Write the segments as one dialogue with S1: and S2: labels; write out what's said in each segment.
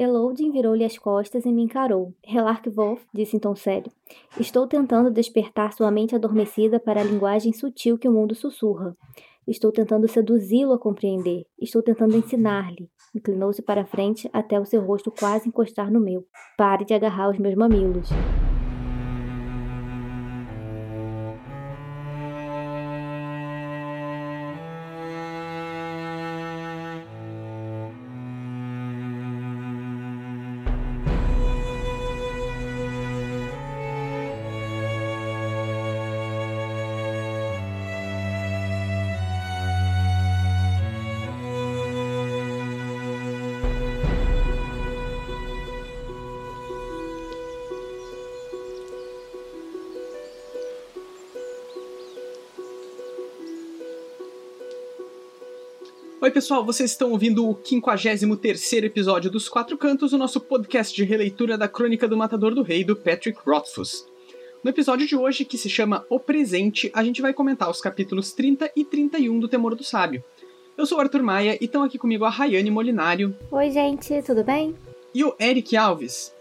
S1: Elodin virou-lhe as costas e me encarou. Relark Wolf, disse em tom sério. Estou tentando despertar sua mente adormecida para a linguagem sutil que o mundo sussurra. Estou tentando seduzi-lo a compreender. Estou tentando ensinar-lhe. Inclinou-se para frente até o seu rosto quase encostar no meu. Pare de agarrar os meus mamilos.
S2: Oi, pessoal, vocês estão ouvindo o 53 episódio dos Quatro Cantos, o nosso podcast de releitura da Crônica do Matador do Rei, do Patrick Rothfuss. No episódio de hoje, que se chama O Presente, a gente vai comentar os capítulos 30 e 31 do Temor do Sábio. Eu sou o Arthur Maia e estão aqui comigo a Rayane Molinário.
S1: Oi, gente, tudo bem?
S2: E o Eric Alves.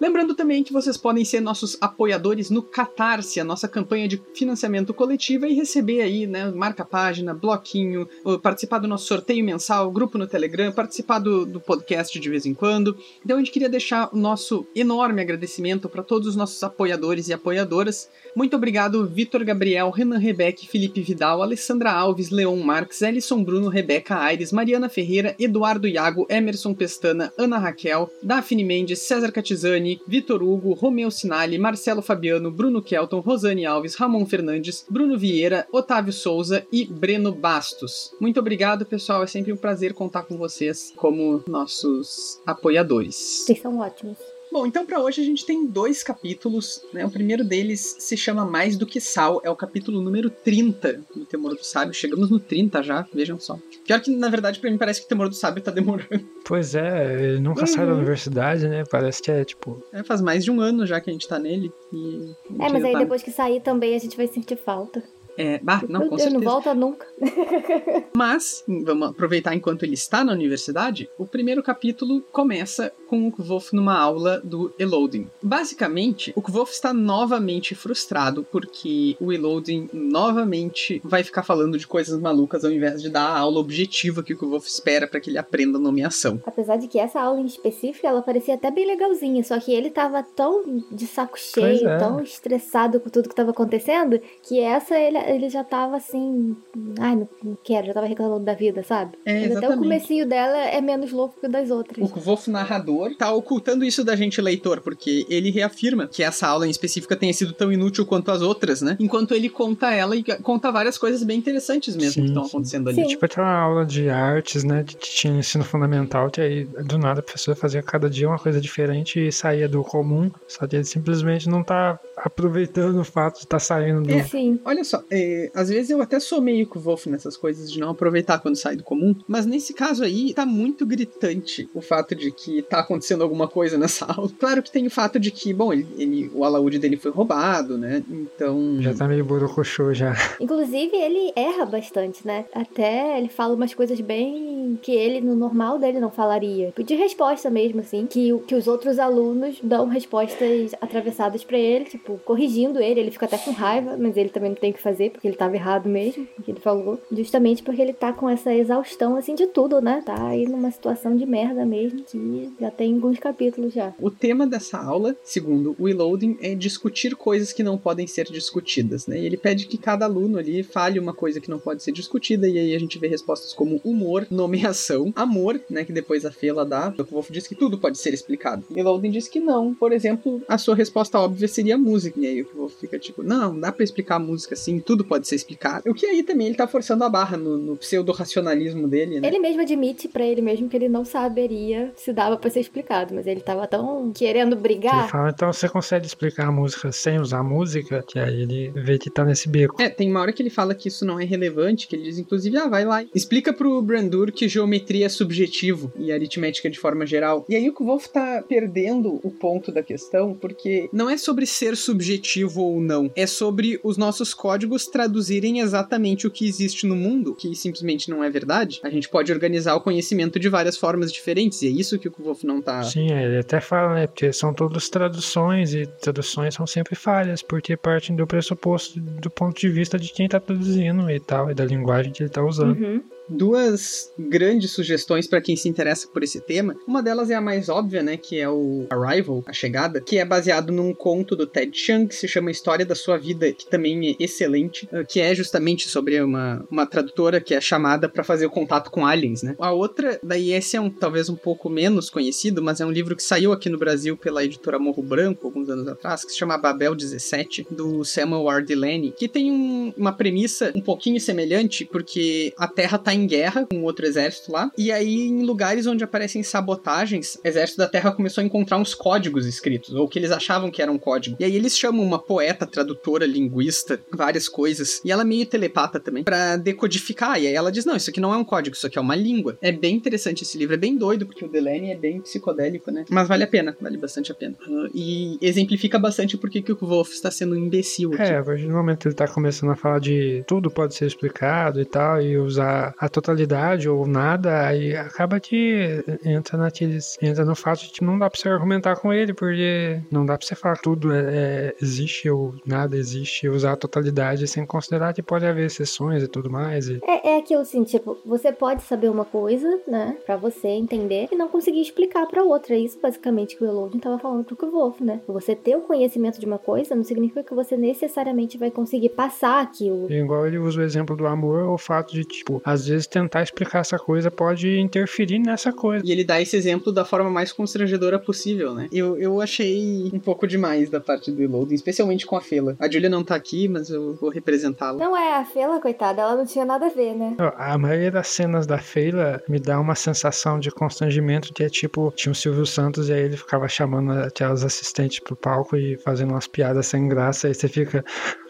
S2: Lembrando também que vocês podem ser nossos apoiadores no Catarse, a nossa campanha de financiamento coletivo, e receber aí, né, marca-página, bloquinho, participar do nosso sorteio mensal, grupo no Telegram, participar do, do podcast de vez em quando. Então a gente queria deixar o nosso enorme agradecimento para todos os nossos apoiadores e apoiadoras. Muito obrigado, Vitor Gabriel, Renan Rebeck, Felipe Vidal, Alessandra Alves, Leon Marques, Ellison Bruno, Rebeca Aires, Mariana Ferreira, Eduardo Iago, Emerson Pestana, Ana Raquel, Daphne Mendes, César Catizani, Vitor Hugo, Romeu Sinali, Marcelo Fabiano, Bruno Kelton, Rosane Alves, Ramon Fernandes, Bruno Vieira, Otávio Souza e Breno Bastos. Muito obrigado, pessoal. É sempre um prazer contar com vocês como nossos apoiadores.
S1: Vocês são ótimos.
S2: Bom, então para hoje a gente tem dois capítulos, né? O primeiro deles se chama Mais do que Sal, é o capítulo número 30 do Temor do Sábio. Chegamos no 30 já, vejam só. Pior que, na verdade, para mim parece que o Temor do Sábio tá demorando.
S3: Pois é, ele nunca uhum. sai da universidade, né? Parece que é tipo.
S2: É, faz mais de um ano já que a gente tá nele. E
S1: é, mas aí tá... depois que sair também a gente vai sentir falta.
S2: É, bah, não, com certeza.
S1: não volta nunca.
S2: Mas, vamos aproveitar enquanto ele está na universidade, o primeiro capítulo começa com o Kvolf numa aula do Elodin. Basicamente, o Kvolf está novamente frustrado porque o Elodin novamente vai ficar falando de coisas malucas ao invés de dar a aula objetiva que o Kvolf espera para que ele aprenda nomeação.
S1: Apesar de que essa aula em específico, ela parecia até bem legalzinha, só que ele tava tão de saco cheio, é. tão estressado com tudo que estava acontecendo, que essa ele, ele já tava assim, ai, não, não quero, já tava reclamando da vida, sabe?
S2: É, Mas
S1: até o comecinho dela é menos louco que o das outras.
S2: O Kvolf narrador tá ocultando isso da gente leitor, porque ele reafirma que essa aula em específica tenha sido tão inútil quanto as outras, né? Enquanto ele conta ela e conta várias coisas bem interessantes mesmo sim, que estão acontecendo ali.
S3: Sim. Tipo aquela aula de artes, né? Que tinha ensino fundamental, que aí do nada a pessoa fazia cada dia uma coisa diferente e saía do comum, só que ele simplesmente não tá aproveitando o fato de estar tá saindo do.
S2: É, sim. Olha só, é, às vezes eu até sou meio com o Wolf nessas coisas de não aproveitar quando sai do comum, mas nesse caso aí tá muito gritante o fato de que tá acontecendo alguma coisa nessa aula. Claro que tem o fato de que, bom, ele, ele o alaúde dele foi roubado, né? Então.
S3: Já tá meio borocochô já.
S1: Inclusive, ele erra bastante, né? Até ele fala umas coisas bem que ele, no normal dele, não falaria. De resposta mesmo, assim. Que, que os outros alunos dão respostas atravessadas para ele, tipo, corrigindo ele. Ele fica até com raiva, mas ele também não tem o que fazer, porque ele tava errado mesmo, que ele falou. Justamente porque ele tá com essa exaustão, assim, de tudo, né? Tá aí numa situação de merda mesmo, que já tem alguns capítulos já.
S2: O tema dessa aula, segundo o Reloading, é discutir coisas que não podem ser discutidas, né? E ele pede que cada aluno ali fale uma coisa que não pode ser discutida, e aí a gente vê respostas como humor, nomeação, amor, né? Que depois a Fela dá. O Wolf diz que tudo pode ser explicado. Reloading diz que não. Por exemplo, a sua resposta óbvia seria a música. E aí o Wolf fica tipo, não, dá para explicar a música assim, tudo pode ser explicado. O que aí também ele tá forçando a barra no, no pseudo-racionalismo dele, né?
S1: Ele mesmo admite para ele mesmo que ele não saberia se dava para ser explicado mas ele tava tão querendo brigar.
S3: Ele fala, então você consegue explicar a música sem usar a música? Que aí ele vê que tá nesse beco.
S2: É, tem uma hora que ele fala que isso não é relevante, que ele diz, inclusive, ah, vai lá. Explica pro Brandur que geometria é subjetivo e aritmética de forma geral. E aí o Wolf tá perdendo o ponto da questão, porque não é sobre ser subjetivo ou não. É sobre os nossos códigos traduzirem exatamente o que existe no mundo, que simplesmente não é verdade. A gente pode organizar o conhecimento de várias formas diferentes, e é isso que o Wolf não tá.
S3: Sim, ele até fala, né? Porque são todas traduções, e traduções são sempre falhas, porque partem do pressuposto do ponto de vista de quem tá traduzindo e tal, e da linguagem que ele tá usando.
S1: Uhum
S2: duas grandes sugestões para quem se interessa por esse tema. Uma delas é a mais óbvia, né, que é o Arrival, a chegada, que é baseado num conto do Ted Chiang que se chama História da Sua Vida, que também é excelente, eh, que é justamente sobre uma, uma tradutora que é chamada para fazer o contato com aliens, né? A outra, daí esse é um talvez um pouco menos conhecido, mas é um livro que saiu aqui no Brasil pela editora Morro Branco alguns anos atrás, que se chama Babel 17, do Samuel R. Delaney, que tem um, uma premissa um pouquinho semelhante, porque a Terra tá em guerra com outro exército lá. E aí, em lugares onde aparecem sabotagens, o exército da Terra começou a encontrar uns códigos escritos, ou que eles achavam que eram um código. E aí eles chamam uma poeta, tradutora, linguista, várias coisas. E ela meio telepata também, para decodificar. E aí ela diz: não, isso aqui não é um código, isso aqui é uma língua. É bem interessante esse livro, é bem doido, porque o Delaney é bem psicodélico, né? Mas vale a pena, vale bastante a pena. E exemplifica bastante porque que o Wolf está sendo um imbecil aqui.
S3: É, a partir do momento que ele tá começando a falar de tudo pode ser explicado e tal, e usar a totalidade ou nada, aí acaba que entra naqueles. entra no fato de que não dá pra você argumentar com ele, porque não dá pra você falar que tudo é, é, existe ou nada existe, usar a totalidade sem considerar que pode haver exceções e tudo mais. E...
S1: É, é aquilo assim, tipo, você pode saber uma coisa, né, pra você entender e não conseguir explicar pra outra. É isso basicamente que o Elodin tava falando pro Wolf, né? Você ter o conhecimento de uma coisa não significa que você necessariamente vai conseguir passar aquilo.
S3: E igual ele usa o exemplo do amor, o fato de, tipo, às vezes tentar explicar essa coisa pode interferir nessa coisa.
S2: E ele dá esse exemplo da forma mais constrangedora possível, né? Eu, eu achei um pouco demais da parte do Elodin, especialmente com a Fela. A Julia não tá aqui, mas eu vou representá-la.
S1: Não é, a Fela, coitada, ela não tinha nada a ver, né?
S3: A maioria das cenas da Fela me dá uma sensação de constrangimento que é tipo, tinha o Silvio Santos e aí ele ficava chamando aquelas assistentes pro palco e fazendo umas piadas sem graça, aí você fica,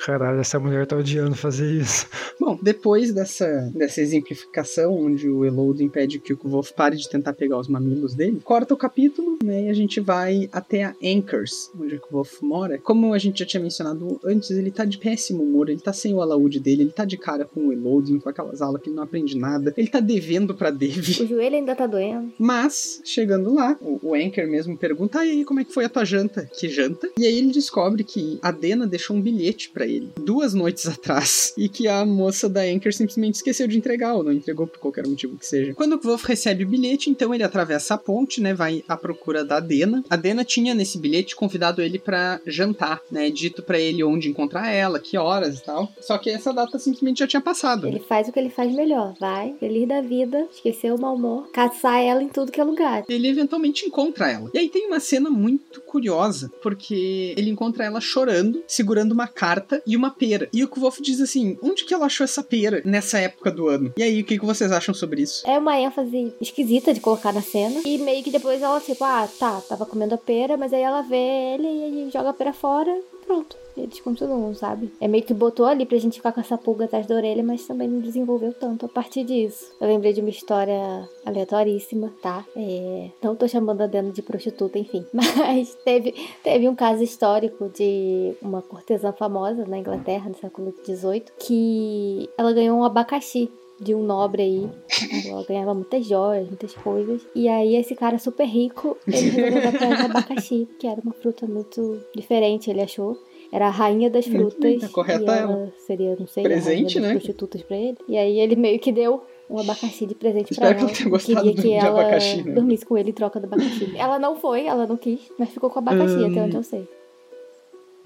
S3: caralho, essa mulher tá odiando fazer isso.
S2: Bom, depois dessa, dessa exemplificação onde o Elod impede que o Wolf pare de tentar pegar os mamilos dele, corta o capítulo, né, e a gente vai até a Anchors, onde o Wolf mora. Como a gente já tinha mencionado antes, ele tá de péssimo humor, ele tá sem o alaúde dele, ele tá de cara com o Elodin, com aquelas aulas que ele não aprende nada, ele tá devendo pra Devi.
S1: O joelho ainda tá doendo.
S2: Mas, chegando lá, o, o Anchor mesmo pergunta, aí, como é que foi a tua janta? Que janta? E aí ele descobre que a Dena deixou um bilhete para ele, duas noites atrás, e que a moça da Anchor simplesmente esqueceu de entregar, ou não entregou por qualquer motivo que seja. Quando o Wolf recebe o bilhete, então ele atravessa a ponte, né, vai à procura da Dena. A Dena tinha nesse bilhete convidado ele para jantar, né, dito para ele onde encontrar ela, que horas e tal. Só que essa data simplesmente já tinha passado.
S1: Ele faz o que ele faz melhor, vai, feliz da vida, esquecer o mau humor, caçar ela em tudo que é lugar.
S2: Ele eventualmente encontra ela. E aí tem uma cena muito curiosa, porque ele encontra ela chorando, segurando uma carta e uma pera. E o Wolf diz assim: onde que ela achou essa pera nessa época do ano? E aí, o que, que vocês acham sobre isso?
S1: É uma ênfase esquisita de colocar na cena. E meio que depois ela, tipo, ah, tá, tava comendo a pera, mas aí ela vê ele e joga a pera fora. Pronto eles continuam, sabe? É meio que botou ali pra gente ficar com essa pulga atrás da orelha, mas também não desenvolveu tanto a partir disso. Eu lembrei de uma história aleatoríssima, tá? É... Não tô chamando a Dana de prostituta, enfim. Mas teve, teve um caso histórico de uma cortesã famosa na Inglaterra, no século XVIII, que ela ganhou um abacaxi de um nobre aí. Ela ganhava muitas joias, muitas coisas. E aí, esse cara super rico, ele resolveu dar pra ela abacaxi, que era uma fruta muito diferente, ele achou. Era a rainha das frutas.
S2: Tá correta
S1: e ela seria, não sei,
S2: presente,
S1: a rainha das
S2: né?
S1: prostitutas pra ele. E aí ele meio que deu um abacaxi de presente
S2: Espero
S1: pra ela.
S2: que gostado
S1: Queria que ela
S2: abacaxi, né?
S1: dormisse com ele em troca do abacaxi. ela não foi, ela não quis, mas ficou com o abacaxi,
S2: Hum.
S1: até onde eu sei.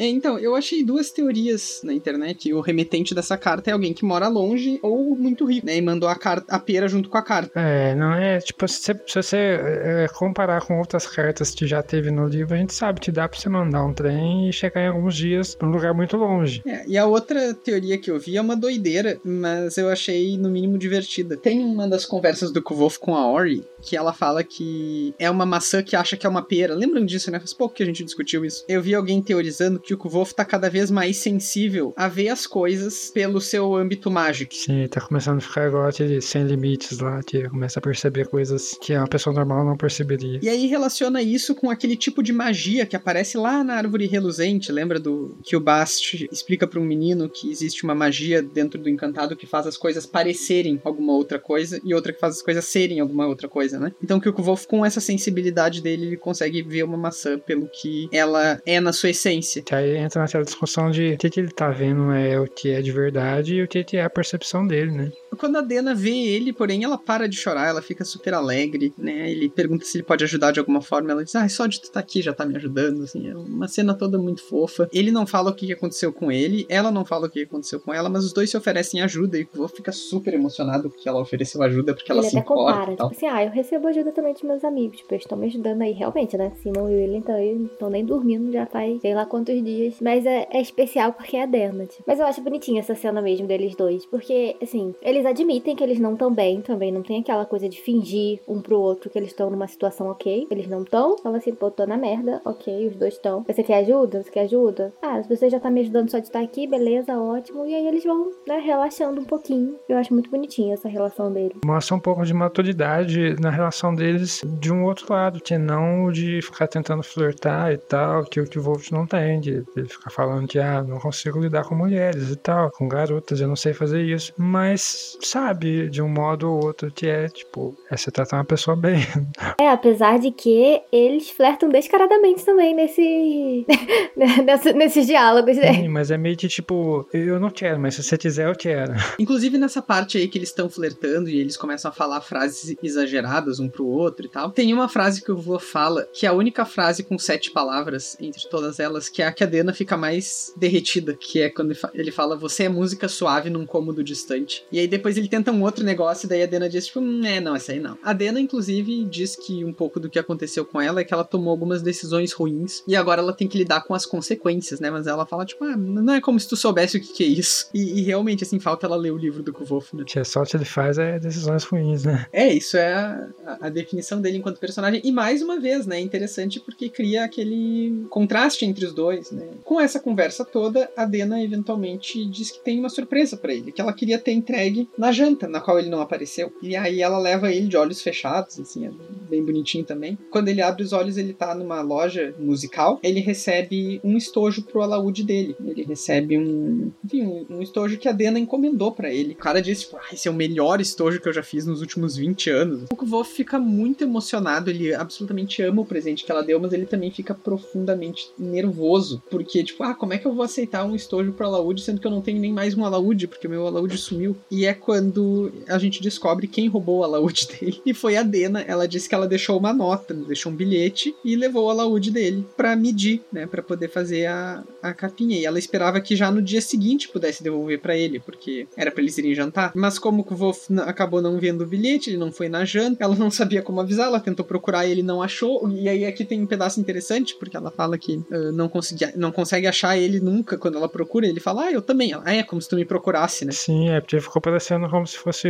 S2: É, então, eu achei duas teorias na internet. O remetente dessa carta é alguém que mora longe ou muito rico, né? E mandou a, carta, a pera junto com a carta.
S3: É, não é, tipo, se, você- se você é, comparar com outras cartas que já teve no livro, a gente sabe que dá pra você mandar um trem e chegar em alguns dias num lugar muito longe.
S2: É, e a outra teoria que eu vi é uma doideira, mas eu achei no mínimo divertida. Tem uma das conversas do Kvolf com a Ori que ela fala que é uma maçã que acha que é uma pera. Lembram disso, né? Faz pouco que a gente discutiu isso. Eu vi alguém teorizando que que o Kvolf tá cada vez mais sensível a ver as coisas pelo seu âmbito mágico.
S3: Sim, tá começando a ficar igual aquele sem limites lá, que começa a perceber coisas que uma pessoa normal não perceberia.
S2: E aí relaciona isso com aquele tipo de magia que aparece lá na árvore reluzente. Lembra do que o Bast explica para um menino que existe uma magia dentro do encantado que faz as coisas parecerem alguma outra coisa e outra que faz as coisas serem alguma outra coisa, né? Então que o Kvolf com essa sensibilidade dele, ele consegue ver uma maçã pelo que ela é na sua essência.
S3: Que aí entra naquela discussão de o que, que ele tá vendo é o que é de verdade e o que, que é a percepção dele, né?
S2: Quando a Dena vê ele, porém, ela para de chorar, ela fica super alegre, né? Ele pergunta se ele pode ajudar de alguma forma, ela diz, ah, só de tu estar tá aqui já tá me ajudando, assim, é uma cena toda muito fofa. Ele não fala o que aconteceu com ele, ela não fala o que aconteceu com ela, mas os dois se oferecem ajuda e o Vô fica super emocionado porque ela ofereceu ajuda, porque ela
S1: ele
S2: se
S1: até
S2: importa
S1: compara, tipo assim, ah, eu recebo ajuda também dos meus amigos, tipo, eles estão me ajudando aí, realmente, né? Simon e William então, não estão nem dormindo já faz sei lá quantos dias. Mas é, é especial porque é a Dena, tipo. Mas eu acho bonitinha essa cena mesmo deles dois, porque, assim, eles admitem que eles não estão bem também, não tem aquela coisa de fingir um pro outro que eles estão numa situação ok. Eles não estão, fala assim, pô, tô na merda, ok, os dois estão. Você quer ajuda? Você quer ajuda? Ah, se você já tá me ajudando só de estar aqui, beleza, ótimo. E aí eles vão, né, relaxando um pouquinho. Eu acho muito bonitinha essa relação deles.
S3: Mostra um pouco de maturidade na relação deles de um outro lado, que não de ficar tentando flertar e tal, que o que o Wolf não tem, de, de ficar falando que, ah, não consigo lidar com mulheres e tal, com garotas, eu não sei fazer isso. Mas, sabe, de um modo ou outro, que é, tipo, é você tratar uma pessoa bem.
S1: É, apesar de que eles flertam descaradamente também nesse, nesse nesses diálogos, né?
S3: Sim, mas é meio que tipo, eu não quero, mas se você quiser, eu quero.
S2: Inclusive nessa parte aí que eles estão flertando e eles começam a falar frases exageradas um pro outro e tal. Tem uma frase que o vô fala, que é a única frase com sete palavras entre todas elas, que é a que a Dena fica mais derretida, que é quando ele fala, você é música suave num cômodo distante. E aí depois ele tenta um outro negócio, e daí a Dena diz, tipo, hum, é, não, essa aí não. A Dena, inclusive, diz que um pouco do que aconteceu com ela é que ela tomou algumas decisões ruins e agora ela tem que lidar com as consequências, né? Mas ela fala, tipo, ah, não é como se tu soubesse o que, que é isso. E, e, realmente, assim, falta ela ler o livro do Kvolf, né?
S3: Que é o que ele faz é decisões ruins, né?
S2: É, isso é a, a, definição dele enquanto personagem. E mais uma vez, né? É interessante porque cria aquele contraste entre os dois, né? Com essa conversa toda, a Dena eventualmente diz que tem uma surpresa para ele, que ela queria ter entregue na janta, na qual ele não apareceu. E aí ela leva ele de olhos fechados, assim, é bem bonitinho também. Quando ele abre os olhos, ele tá numa loja musical, ele recebe um estojo pro alaúde dele. Ele recebe um, enfim, um, um estojo que a Dena encomendou para ele. O cara disse, tipo, ah, esse é o melhor estojo que eu já fiz nos últimos 20 anos. O Kvolf fica muito emocionado, ele absolutamente ama o presente que ela deu, mas ele também fica profundamente nervoso, porque, tipo, ah, como é que eu vou aceitar um estojo pro alaúde, sendo que eu não tenho nem mais um alaúde, porque meu alaúde sumiu. E é quando a gente descobre quem roubou o alaúde dele. E foi a Dena, ela disse que ela deixou uma nota, deixou um bilhete e levou o alaúde dele para medir, né, para poder fazer a, a capinha. E ela esperava que já no dia seguinte pudesse devolver para ele, porque era para eles irem jantar. Mas como o Wolf acabou não vendo o bilhete, ele não foi na janta, ela não sabia como avisar, ela tentou procurar ele não achou. E aí aqui tem um pedaço interessante, porque ela fala que uh, não, conseguia, não consegue achar ele nunca quando ela procura. Ele fala, ah, eu também. Ah, é como se tu me procurasse, né?
S3: Sim, é porque ficou parecendo como se fosse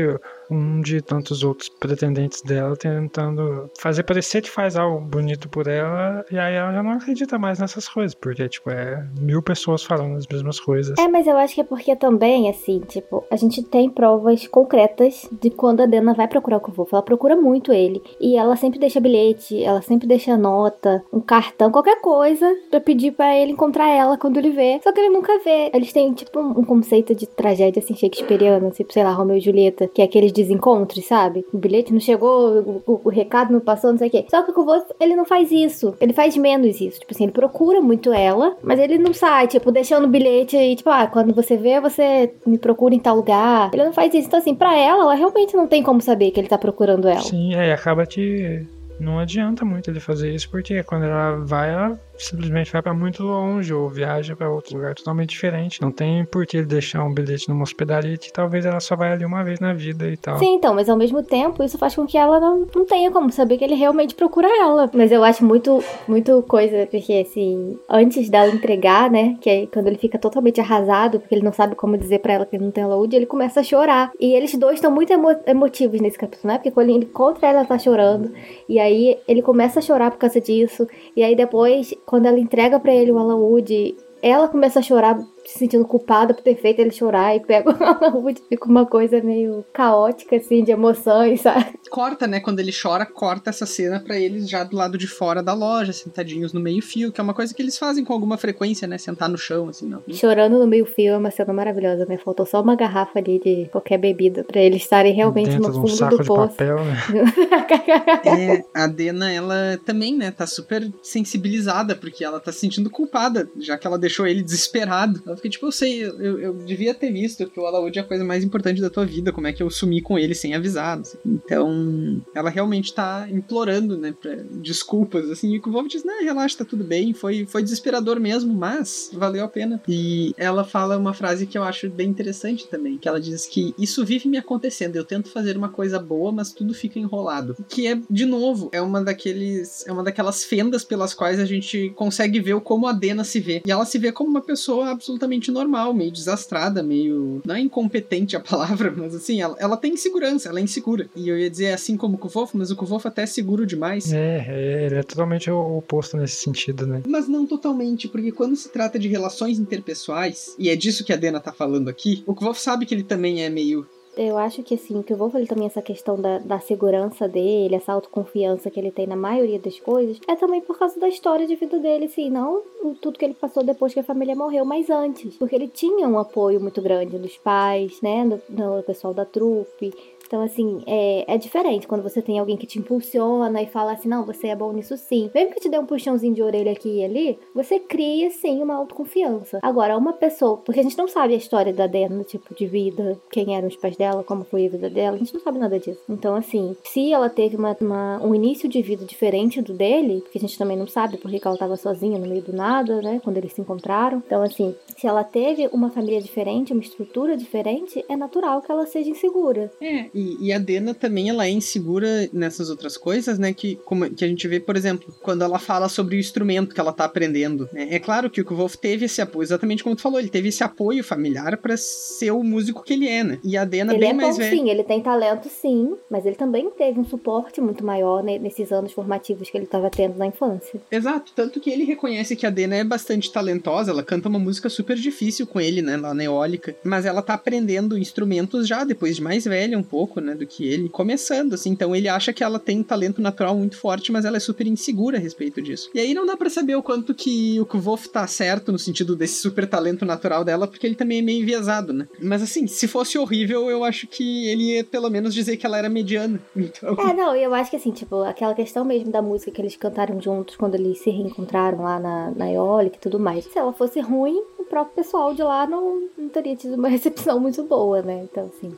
S3: um de tantos outros pretendentes dela tentando fazer parecer que faz algo bonito por ela, e aí ela já não acredita mais nessas coisas, porque, tipo, é mil pessoas falando as mesmas coisas.
S1: É, mas eu acho que é porque também, assim, tipo, a gente tem provas concretas de quando a Dana vai procurar o Kvolf. Ela procura muito ele, e ela sempre deixa bilhete, ela sempre deixa nota, um cartão, qualquer coisa, pra pedir para ele encontrar ela quando ele vê. Só que ele nunca vê. Eles têm, tipo, um conceito de tragédia, assim, shakespeariana, tipo, sei lá, Romeu e Julieta, que é aqueles desencontros, sabe? O bilhete não chegou, o, o, o recado não passou, não sei o quê. Só que o Kvolf, ele não faz isso. Ele faz menos isso. Tipo assim, ele procura muito ela, mas ele não sai, tipo, deixando o bilhete e, tipo, ah, quando você vê, você me procura em tal lugar. Ele não faz isso. Então, assim, pra ela, ela realmente não tem como saber que ele tá procurando ela.
S3: Sim, é, acaba que não adianta muito ele fazer isso, porque quando ela vai, ela simplesmente vai para muito longe ou viaja para outro lugar totalmente diferente. Não tem por que ele deixar um bilhete numa hospedaria que talvez ela só vai ali uma vez na vida e tal.
S1: Sim, então, mas ao mesmo tempo isso faz com que ela não, não tenha como saber que ele realmente procura ela. Mas eu acho muito, muito coisa, porque assim, antes dela entregar, né, que é quando ele fica totalmente arrasado, porque ele não sabe como dizer para ela que ele não tem alaúde, ele começa a chorar. E eles dois estão muito emo emotivos nesse capítulo, né? Porque quando ele encontra ela, ela tá chorando. E aí ele começa a chorar por causa disso. E aí depois quando ela entrega para ele o alaúde ela começa a chorar se sentindo culpada por ter feito ele chorar e pega uma Wood, fica uma coisa meio caótica, assim, de emoções, sabe?
S2: Corta, né? Quando ele chora, corta essa cena para eles já do lado de fora da loja, sentadinhos no meio-fio, que é uma coisa que eles fazem com alguma frequência, né? Sentar no chão, assim, não.
S1: Chorando no meio-fio é uma cena maravilhosa, né? Faltou só uma garrafa ali de qualquer bebida para eles estarem realmente
S3: Dentro
S1: no
S3: de um
S1: fundo
S3: saco
S1: do
S3: de
S1: poço.
S3: papel, né?
S2: É, a Dena, ela também, né, tá super sensibilizada, porque ela tá se sentindo culpada, já que ela deixou ele desesperado. Ela fica tipo, eu sei, eu, eu devia ter visto que o Alaúde é a coisa mais importante da tua vida, como é que eu sumi com ele sem avisar, sei. Então, ela realmente tá implorando, né, pra desculpas, assim, e o Wolf diz, não, relaxa, tá tudo bem, foi, foi desesperador mesmo, mas valeu a pena. E ela fala uma frase que eu acho bem interessante também, que ela diz que isso vive me acontecendo, eu tento fazer uma coisa boa, mas tudo fica enrolado. Que é, de novo, é uma daqueles, é uma daquelas fendas pelas quais a gente consegue ver como a Dena se vê. E ela se vê como uma pessoa absolutamente normal, meio desastrada, meio. Não é incompetente a palavra, mas assim, ela, ela tem insegurança, ela é insegura. E eu ia dizer assim como o Kuvofo, mas o Kuvofo até é seguro demais.
S3: É, é, ele é totalmente o oposto nesse sentido, né?
S2: Mas não totalmente, porque quando se trata de relações interpessoais, e é disso que a Dena tá falando aqui, o Kuvofo sabe que ele também é meio
S1: Eu acho que assim, que eu vou falar também essa questão da, da segurança dele, essa autoconfiança que ele tem na maioria das coisas, é também por causa da história de vida dele, assim, não tudo que ele passou depois que a família morreu, mas antes. Porque ele tinha um apoio muito grande dos pais, né, do, do pessoal da trupe. Então, assim, é, é diferente quando você tem alguém que te impulsiona e fala assim, não, você é bom nisso sim. Mesmo que te dê um puxãozinho de orelha aqui e ali, você cria, sim, uma autoconfiança. Agora, uma pessoa, porque a gente não sabe a história da Dena, tipo, de vida, quem eram os pais dela, como foi a vida dela, a gente não sabe nada disso. Então, assim, se ela teve uma, uma- um início de vida diferente do dele, porque a gente também não sabe porque que ela tava sozinha no meio do nada, né, quando eles se encontraram. Então, assim, se ela teve uma família diferente, uma estrutura diferente, é natural que ela seja insegura.
S2: É, e, e a Dena também ela é insegura nessas outras coisas, né? Que, como, que a gente vê, por exemplo, quando ela fala sobre o instrumento que ela tá aprendendo. né, É claro que o Wolf teve esse apoio, exatamente como tu falou, ele teve esse apoio familiar pra ser o músico que ele é, né? E a Dena
S1: Ele
S2: bem
S1: é
S2: mais
S1: bom
S2: velha.
S1: sim, ele tem talento sim, mas ele também teve um suporte muito maior ne- nesses anos formativos que ele estava tendo na infância.
S2: Exato, tanto que ele reconhece que a Dena é bastante talentosa, ela canta uma música super difícil com ele, né, lá na eólica, mas ela tá aprendendo instrumentos já depois de mais velha um pouco, né, do que ele, começando assim, então ele acha que ela tem um talento natural muito forte, mas ela é super insegura a respeito disso. E aí não dá pra saber o quanto que o Kvof tá certo no sentido desse super talento natural dela, porque ele também é meio enviesado, né? Mas assim, se fosse horrível, eu acho que ele ia pelo menos dizer que ela era mediana. Então,
S1: É, não, eu acho que assim, tipo, aquela questão mesmo da música que eles cantaram juntos quando eles se reencontraram lá na, na eólica e tudo mais. Se ela fosse ruim, o próprio pessoal de lá não, não teria tido uma recepção muito boa, né? Então, assim.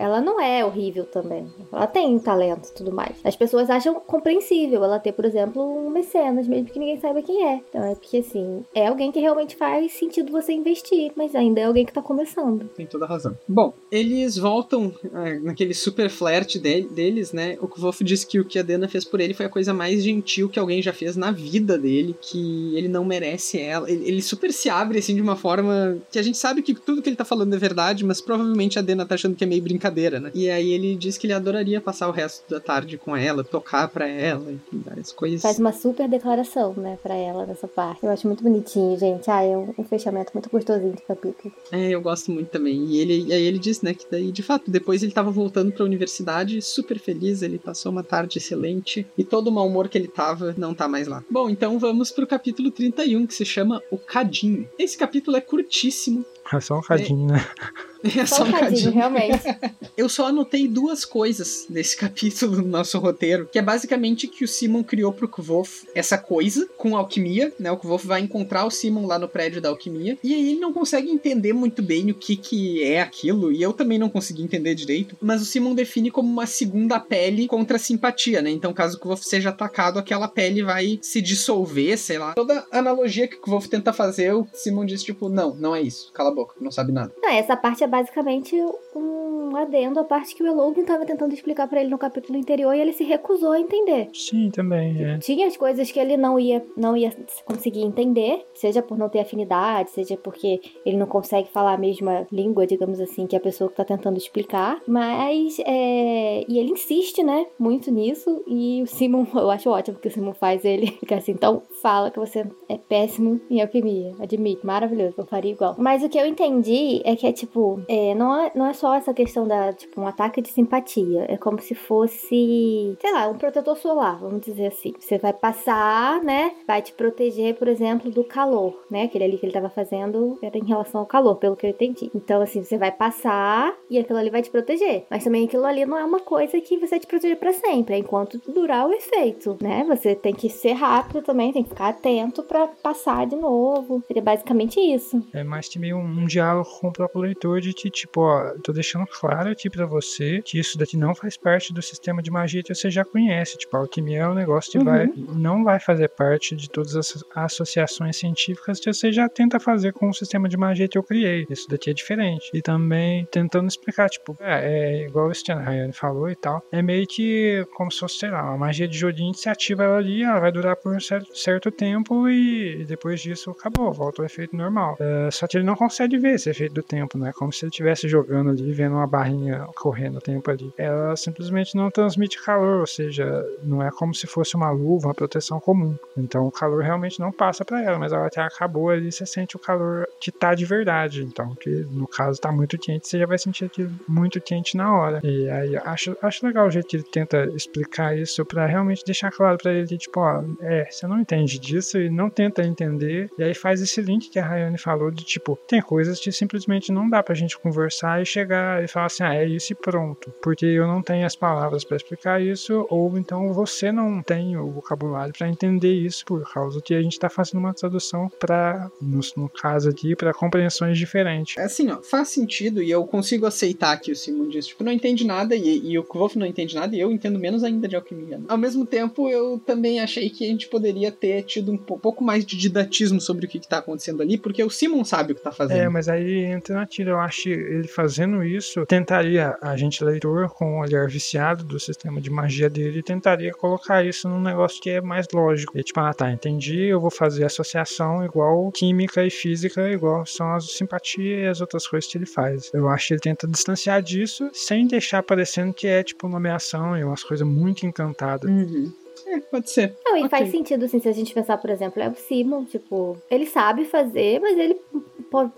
S1: Ela não é horrível também. Ela tem talento e tudo mais. As pessoas acham compreensível ela ter, por exemplo, um mecenas, mesmo que ninguém saiba quem é. Então é porque, assim, é alguém que realmente faz sentido você investir, mas ainda é alguém que tá começando.
S2: Tem toda razão. Bom, eles voltam é, naquele super flerte de- deles, né? O Kvolf disse que o que a Dena fez por ele foi a coisa mais gentil que alguém já fez na vida dele, que ele não merece ela. Ele, ele super se abre, assim, de uma forma que a gente sabe que tudo que ele tá falando é verdade, mas provavelmente a Dena tá achando que é meio brincadeira, né? E aí ele diz que ele adoraria passar o resto da tarde com ela, tocar pra ela, enfim, várias coisas.
S1: Faz uma super declaração, né, pra ela nessa parte. Eu acho muito bonitinho, gente. Ah, é um, um fechamento muito gostosinho de capítulo.
S2: É, eu gosto muito também. E ele, e aí ele disse, né, que daí, de fato, depois ele tava voltando pra universidade super feliz, ele passou uma tarde excelente e todo o mau humor que ele tava não tá mais lá. Bom, então vamos pro capítulo 31, que se chama O Cadinho. Esse capítulo é curtíssimo.
S3: É só um cadinho, né?
S2: É
S1: Só um cadinho, realmente.
S2: Eu só anotei duas coisas desse capítulo no nosso roteiro, que é basicamente que o Simon criou pro Kvof essa coisa com alquimia, né? O Kvof vai encontrar o Simon lá no prédio da alquimia, e aí ele não consegue entender muito bem o que que é aquilo, e eu também não consegui entender direito, mas o Simon define como uma segunda pele contra a simpatia, né? Então, caso o Kvof seja atacado, aquela pele vai se dissolver, sei lá. Toda analogia que o Kvof tenta fazer, o Simon diz tipo, não, não é isso, cala a boca, não sabe nada.
S1: Não, essa parte é basicamente um, adendo à parte que o Elogan estava tentando explicar para ele no capítulo anterior e ele se recusou a entender.
S3: Sim, também, é.
S1: Tinha as coisas que ele não ia, não ia conseguir entender, seja por não ter afinidade, seja porque ele não consegue falar a mesma língua, digamos assim, que a pessoa que tá tentando explicar. Mas, é... e ele insiste, né, muito nisso. E o Simon, eu acho ótimo que o Simon faz ele ficar assim, então fala que você é péssimo em alquimia. Admito, maravilhoso, eu faria igual. Mas o que eu entendi é que é tipo, é, não, é, não é só essa questão da, tipo, um ataque de simpatia. É como se fosse, sei lá, um protetor solar, vamos dizer assim. Você vai passar, né? Vai te proteger, por exemplo, do calor, né? Aquele ali que ele tava fazendo era em relação ao calor, pelo que eu entendi. Então, assim, você vai passar e aquilo ali vai te proteger. Mas também aquilo ali não é uma coisa que você te proteger para sempre, enquanto durar o efeito, né? Você tem que ser rápido também, tem que ficar atento para passar de novo. Seria basicamente isso.
S3: É mais também um, um diálogo com o próprio leitor de que, tipo, ó, tô deixando claro aqui para você que isso daqui não faz parte do sistema de magia que você já conhece. Tipo, a alquimia é um negócio que uhum. vai, não vai fazer parte de todas as associações científicas que você já tenta fazer com o sistema de magia que eu criei. Isso daqui é diferente. E também tentando explicar, tipo, é, é igual o Stan Ryan falou e tal. É meio que como se fosse, sei lá, uma magia de joguinho que você ativa ela ali, ela vai durar por um certo, certo tempo e, depois disso acabou, volta ao efeito normal. Uh, só que ele não consegue ver esse efeito do tempo, né? Como se ele estivesse jogando ali, vendo uma barrinha correndo o tempo ali. Ela simplesmente não transmite calor, ou seja, não é como se fosse uma luva, uma proteção comum. Então o calor realmente não passa para ela, mas ela até acabou ali, você sente o calor que tá de verdade. Então, que no caso tá muito quente, você já vai sentir aquilo muito quente na hora. E aí acho, acho legal o jeito que ele tenta explicar isso para realmente deixar claro para ele, tipo, ó, é, você não entende disso e não tenta entender. E aí faz esse link que a Rayane falou de tipo, tem coisas que simplesmente não dá pra gente conversar e chegar e falar assim, ah, é isso e pronto. Porque eu não tenho as palavras para explicar isso, ou então você não tem o vocabulário para entender isso por causa que a gente tá fazendo uma tradução para no, no, caso aqui, para compreensões diferentes.
S2: É assim, ó, faz sentido e eu consigo aceitar que o Simon diz, tipo, não entende nada e, e o Wolf não entende nada e eu entendo menos ainda de alquimia. Né? Ao mesmo tempo, eu também achei que a gente poderia ter tido um pouco mais de didatismo sobre o que, está acontecendo ali, porque o Simon sabe o que está fazendo.
S3: É, mas aí entra na tira. Eu acho que ele fazendo isso, tentaria, a gente leitor, com o olhar viciado do sistema de magia dele, tentaria colocar isso num negócio que é mais lógico. E tipo, ah tá, entendi, eu vou fazer associação igual química e física, igual são as simpatia e as outras coisas que ele faz. Eu acho que ele tenta distanciar disso sem deixar parecendo que é tipo nomeação e umas coisas muito encantadas.
S2: Uhum. É, pode ser.
S1: Não, e okay. faz sentido, assim, se a gente pensar, por exemplo, é o Simon, tipo, ele sabe fazer, mas ele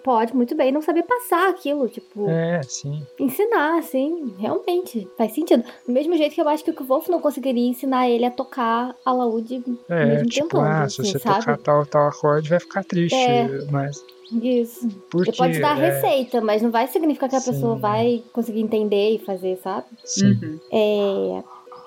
S1: pode muito bem não saber passar aquilo, tipo.
S3: É, sim.
S1: Ensinar, assim, realmente. Faz sentido. Do mesmo jeito que eu acho que o Wolf não conseguiria ensinar ele a tocar a laúde
S3: é, mesmo tipo, tentando. Ah, se assim, você sabe? tocar tal, tal acorde, vai ficar triste, é. mas.
S1: Isso. Porque, Ele pode dar é... receita, mas não vai significar que a Sim. pessoa vai conseguir entender e fazer, sabe?
S3: Sim. Uhum.
S1: É,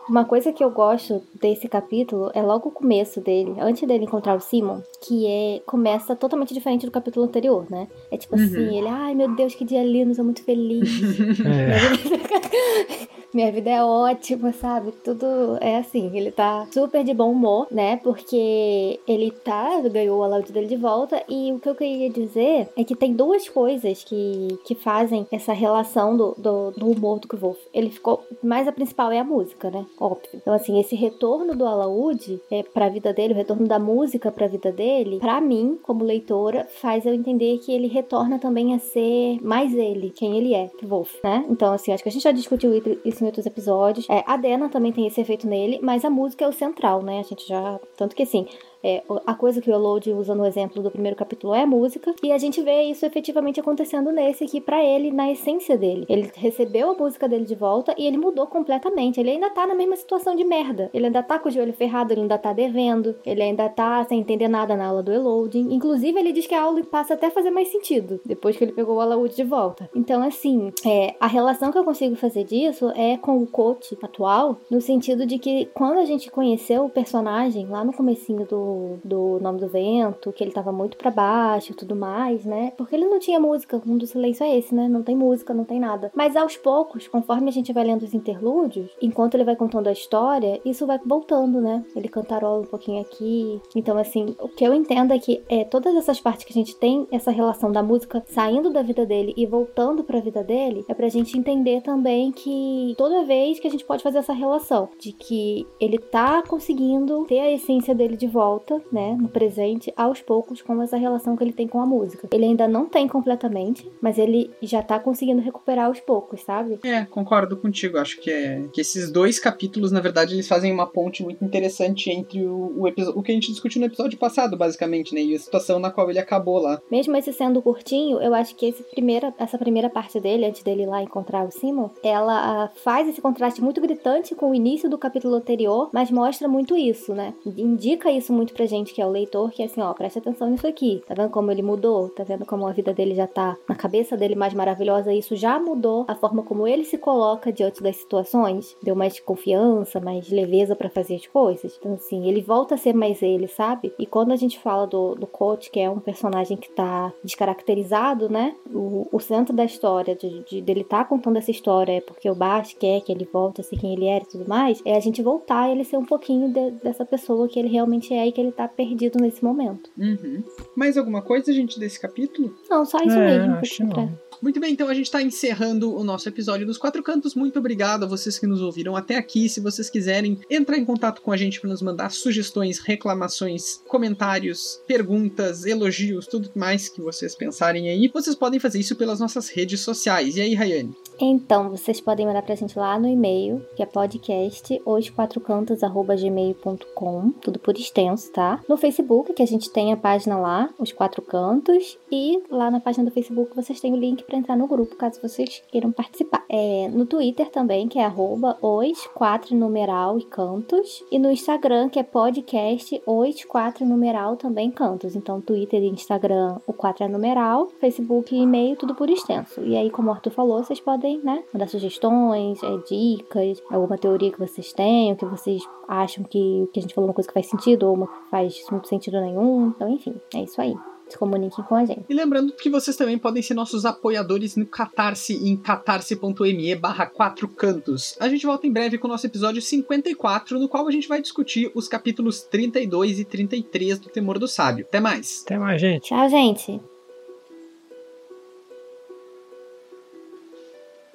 S1: uma coisa que eu gosto desse capítulo é logo o começo dele, antes dele encontrar o Simon, que é começa totalmente diferente do capítulo anterior, né? É tipo assim, uhum. assim, ele, ai meu Deus, que dia lindo, sou muito feliz. É. Minha vida é ótima, sabe? Tudo é assim. Ele tá super de bom humor, né? Porque ele tá, ganhou a laude dele de volta. E o que eu queria dizer é que tem duas coisas que, que fazem essa relação do, do, do humor do Wolf. Ele ficou. Mas a principal é a música, né? Óbvio. Então, assim, esse retorno do Alaud é, pra vida dele, o retorno da música pra vida dele, pra mim, como leitora, faz eu entender que ele retorna também a ser mais ele, quem ele é, Wolf, né? Então, assim, acho que a gente já discutiu isso em outros episódios. É, a Dena também tem esse efeito nele, mas a música é o central, né? A gente já. Tanto que assim, é, a coisa que o Elode usa no exemplo do primeiro capítulo é a música, e a gente vê isso efetivamente acontecendo nesse aqui para ele, na essência dele. Ele recebeu a música dele de volta e ele mudou completamente. Ele ainda tá na mesma situação de merda. Ele ainda tá com o joelho ferrado, ele ainda tá devendo, ele ainda tá sem entender nada na aula do Eloding. Inclusive, ele diz que a aula passa até a fazer mais sentido depois que ele pegou o Alaud de volta. Então, assim, é, a relação que eu consigo fazer disso é com o coach atual, no sentido de que quando a gente conheceu o personagem lá no comecinho do do, Nome do Vento, que ele tava muito para baixo e tudo mais, né? Porque ele não tinha música, o do silêncio é esse, né? Não tem música, não tem nada. Mas aos poucos, conforme a gente vai lendo os interlúdios, enquanto ele vai contando a história, isso vai voltando, né? Ele cantarola um pouquinho aqui. Então, assim, o que eu entendo é que é, todas essas partes que a gente tem, essa relação da música saindo da vida dele e voltando para a vida dele, é pra gente entender também que toda vez que a gente pode fazer essa relação de que ele tá conseguindo ter a essência dele de volta, né, no presente, aos poucos, com essa relação que ele tem com a música. Ele ainda não tem completamente, mas ele já tá conseguindo recuperar aos poucos, sabe?
S2: É, concordo contigo. Acho que é que esses dois capítulos, na verdade, eles fazem uma ponte muito interessante entre o, o, o que a gente discutiu no episódio passado, basicamente, né, e a situação na qual ele acabou lá.
S1: Mesmo esse sendo curtinho, eu acho que esse primeira, essa primeira parte dele, antes dele ir lá encontrar o Simon, ela faz esse contraste muito gritante com o início do capítulo anterior, mas mostra muito isso, né? Indica isso muito pra gente que é o leitor, que é assim, ó, preste atenção nisso aqui. Tá vendo como ele mudou? Tá vendo como a vida dele já tá na cabeça dele mais maravilhosa? Isso já mudou a forma como ele se coloca diante das situações. Deu mais confiança, mais leveza para fazer as coisas. Então, assim, ele volta a ser mais ele, sabe? E quando a gente fala do, do coach, que é um personagem que tá descaracterizado, né? O, o centro da história, de, de dele tá contando essa história, é porque o Bart quer que ele volte a ser quem ele era e tudo mais, é a gente voltar e ele ser um pouquinho de, dessa pessoa que ele realmente é e que ele tá perdido nesse momento.
S2: Uhum. Mais alguma coisa, gente, desse capítulo?
S1: Não, só isso
S3: É,
S1: mesmo.
S3: acho
S1: pra-.
S2: Muito bem, então a gente está encerrando o nosso episódio dos Quatro Cantos. Muito obrigado a vocês que nos ouviram até aqui. Se vocês quiserem entrar em contato com a gente para nos mandar sugestões, reclamações, comentários, perguntas, elogios, tudo mais que vocês pensarem aí, vocês podem fazer isso pelas nossas redes sociais. E aí, Rayane?
S1: Então, vocês podem mandar pra gente lá no e-mail, que é podcast osquatrocantos@gmail.com, tudo por extenso, tá? No Facebook, que a gente tem a página lá, Os Quatro Cantos, e lá na página do Facebook vocês têm o link pra entrar no grupo, caso vocês queiram participar. É, no Twitter também, que é arroba os quatro numeral e cantos, e no Instagram, que é podcast os quatro numeral também cantos. Então, Twitter e Instagram, o 4 é numeral, Facebook e e-mail, tudo por extenso. E aí, como o Arthur falou, vocês podem, né, mandar sugestões, é, dicas, alguma teoria que vocês tenham, que vocês acham que, que a gente falou uma coisa que faz sentido ou uma faz muito sentido nenhum. Então, enfim, é isso aí. Se comuniquem com a gente.
S2: E lembrando que vocês também podem ser nossos apoiadores no Catarse em catarse.me barra quatro cantos. A gente volta em breve com o nosso episódio 54, no qual a gente vai discutir os capítulos 32 e 33 do Temor do Sábio. Até mais!
S3: Até mais, gente.
S1: Tchau, gente!